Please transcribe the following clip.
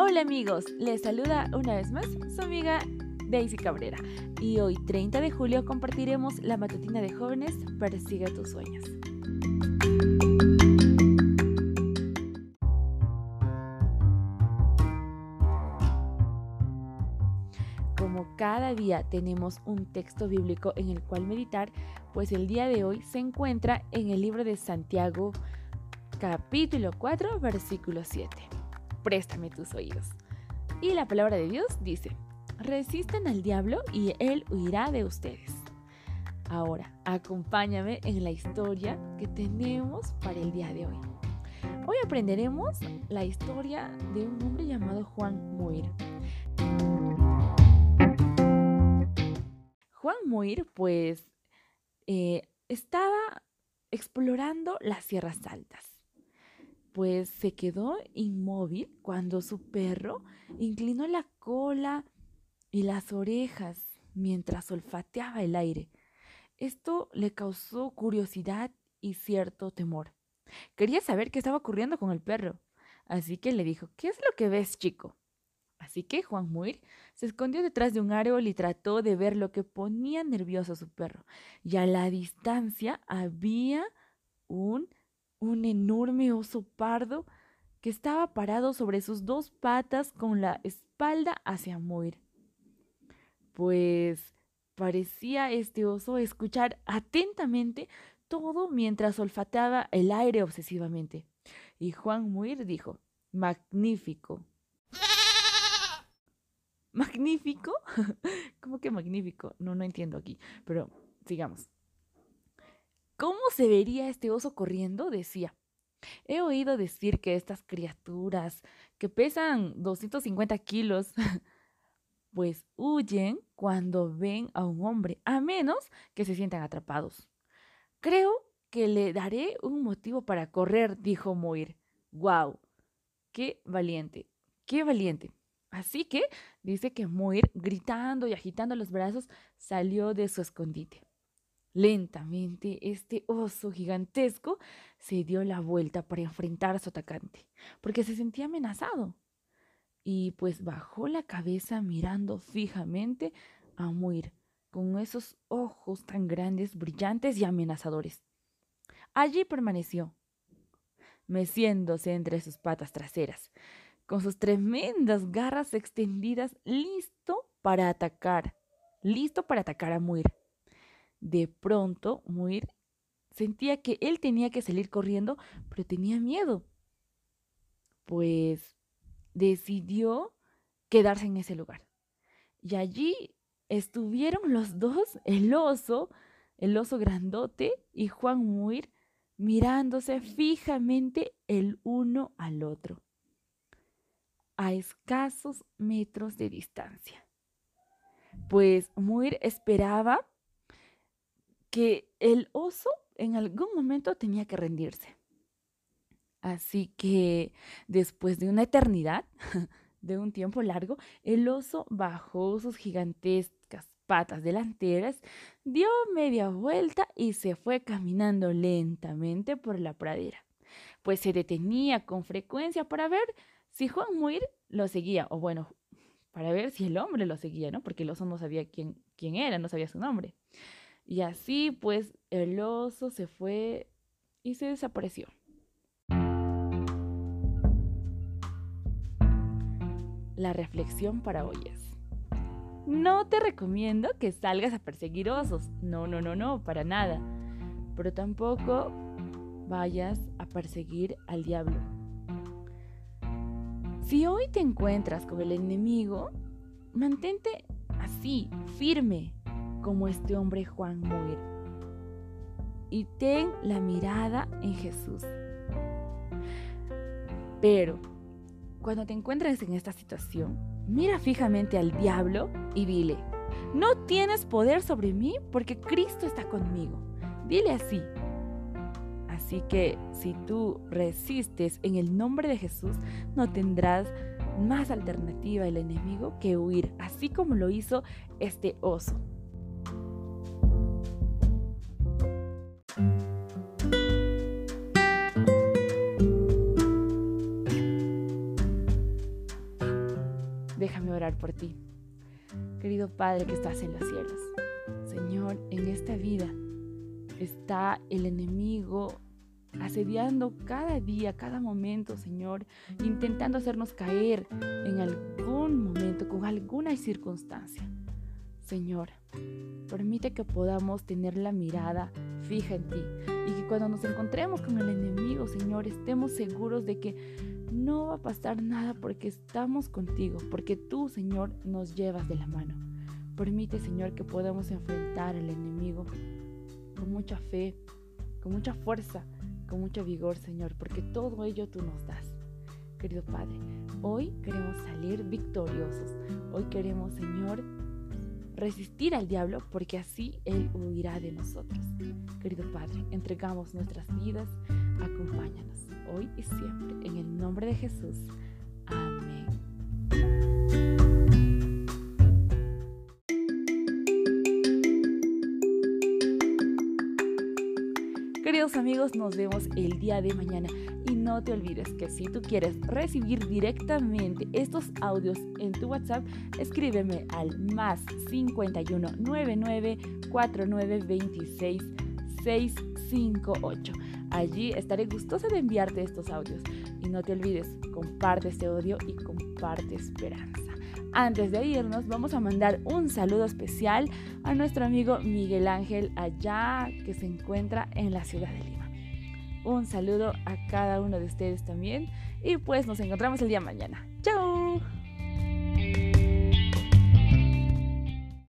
Hola amigos, les saluda una vez más su amiga Daisy Cabrera. Y hoy 30 de julio compartiremos la matutina de jóvenes Persigue tus sueños. Como cada día tenemos un texto bíblico en el cual meditar, pues el día de hoy se encuentra en el libro de Santiago capítulo 4 versículo 7 préstame tus oídos. Y la palabra de Dios dice, resisten al diablo y él huirá de ustedes. Ahora, acompáñame en la historia que tenemos para el día de hoy. Hoy aprenderemos la historia de un hombre llamado Juan Muir. Juan Muir, pues, eh, estaba explorando las sierras altas pues se quedó inmóvil cuando su perro inclinó la cola y las orejas mientras olfateaba el aire. Esto le causó curiosidad y cierto temor. Quería saber qué estaba ocurriendo con el perro, así que le dijo, ¿qué es lo que ves, chico? Así que Juan Muir se escondió detrás de un árbol y trató de ver lo que ponía nervioso a su perro. Y a la distancia había un un enorme oso pardo que estaba parado sobre sus dos patas con la espalda hacia Moir. Pues parecía este oso escuchar atentamente todo mientras olfateaba el aire obsesivamente. Y Juan Muir dijo, magnífico. ¿Magnífico? ¿Cómo que magnífico? No, no entiendo aquí, pero sigamos. ¿Cómo se vería este oso corriendo? decía. He oído decir que estas criaturas que pesan 250 kilos, pues huyen cuando ven a un hombre, a menos que se sientan atrapados. Creo que le daré un motivo para correr, dijo Moir. ¡Wow! ¡Qué valiente! ¡Qué valiente! Así que dice que Moir, gritando y agitando los brazos, salió de su escondite. Lentamente, este oso gigantesco se dio la vuelta para enfrentar a su atacante, porque se sentía amenazado. Y pues bajó la cabeza mirando fijamente a Muir, con esos ojos tan grandes, brillantes y amenazadores. Allí permaneció, meciéndose entre sus patas traseras, con sus tremendas garras extendidas, listo para atacar, listo para atacar a Muir. De pronto, Muir sentía que él tenía que salir corriendo, pero tenía miedo. Pues decidió quedarse en ese lugar. Y allí estuvieron los dos, el oso, el oso grandote y Juan Muir, mirándose fijamente el uno al otro, a escasos metros de distancia. Pues Muir esperaba que el oso en algún momento tenía que rendirse. Así que después de una eternidad, de un tiempo largo, el oso bajó sus gigantescas patas delanteras, dio media vuelta y se fue caminando lentamente por la pradera, pues se detenía con frecuencia para ver si Juan Muir lo seguía, o bueno, para ver si el hombre lo seguía, ¿no? Porque el oso no sabía quién, quién era, no sabía su nombre. Y así pues el oso se fue y se desapareció. La reflexión para hoy es, no te recomiendo que salgas a perseguir osos, no, no, no, no, para nada, pero tampoco vayas a perseguir al diablo. Si hoy te encuentras con el enemigo, mantente así, firme, como este hombre Juan Muir. Y ten la mirada en Jesús. Pero cuando te encuentres en esta situación, mira fijamente al diablo y dile, no tienes poder sobre mí porque Cristo está conmigo. Dile así. Así que si tú resistes en el nombre de Jesús, no tendrás más alternativa el enemigo que huir, así como lo hizo este oso. Por ti. Querido Padre que estás en los cielos, Señor, en esta vida está el enemigo asediando cada día, cada momento, Señor, intentando hacernos caer en algún momento, con alguna circunstancia. Señor, permite que podamos tener la mirada fija en ti y que cuando nos encontremos con el enemigo, Señor, estemos seguros de que no va a pasar nada porque estamos contigo, porque tú, Señor, nos llevas de la mano. Permite, Señor, que podamos enfrentar al enemigo con mucha fe, con mucha fuerza, con mucho vigor, Señor, porque todo ello tú nos das. Querido Padre, hoy queremos salir victoriosos. Hoy queremos, Señor, resistir al diablo porque así Él huirá de nosotros. Querido Padre, entregamos nuestras vidas, acompáñanos hoy y siempre. En el nombre de Jesús. Amén. Amigos, nos vemos el día de mañana y no te olvides que si tú quieres recibir directamente estos audios en tu WhatsApp, escríbeme al más 51 99 49 26 658. Allí estaré gustosa de enviarte estos audios. Y no te olvides, comparte este audio y comparte esperanza. Antes de irnos, vamos a mandar un saludo especial a nuestro amigo Miguel Ángel allá que se encuentra en la ciudad de Lima. Un saludo a cada uno de ustedes también y pues nos encontramos el día mañana.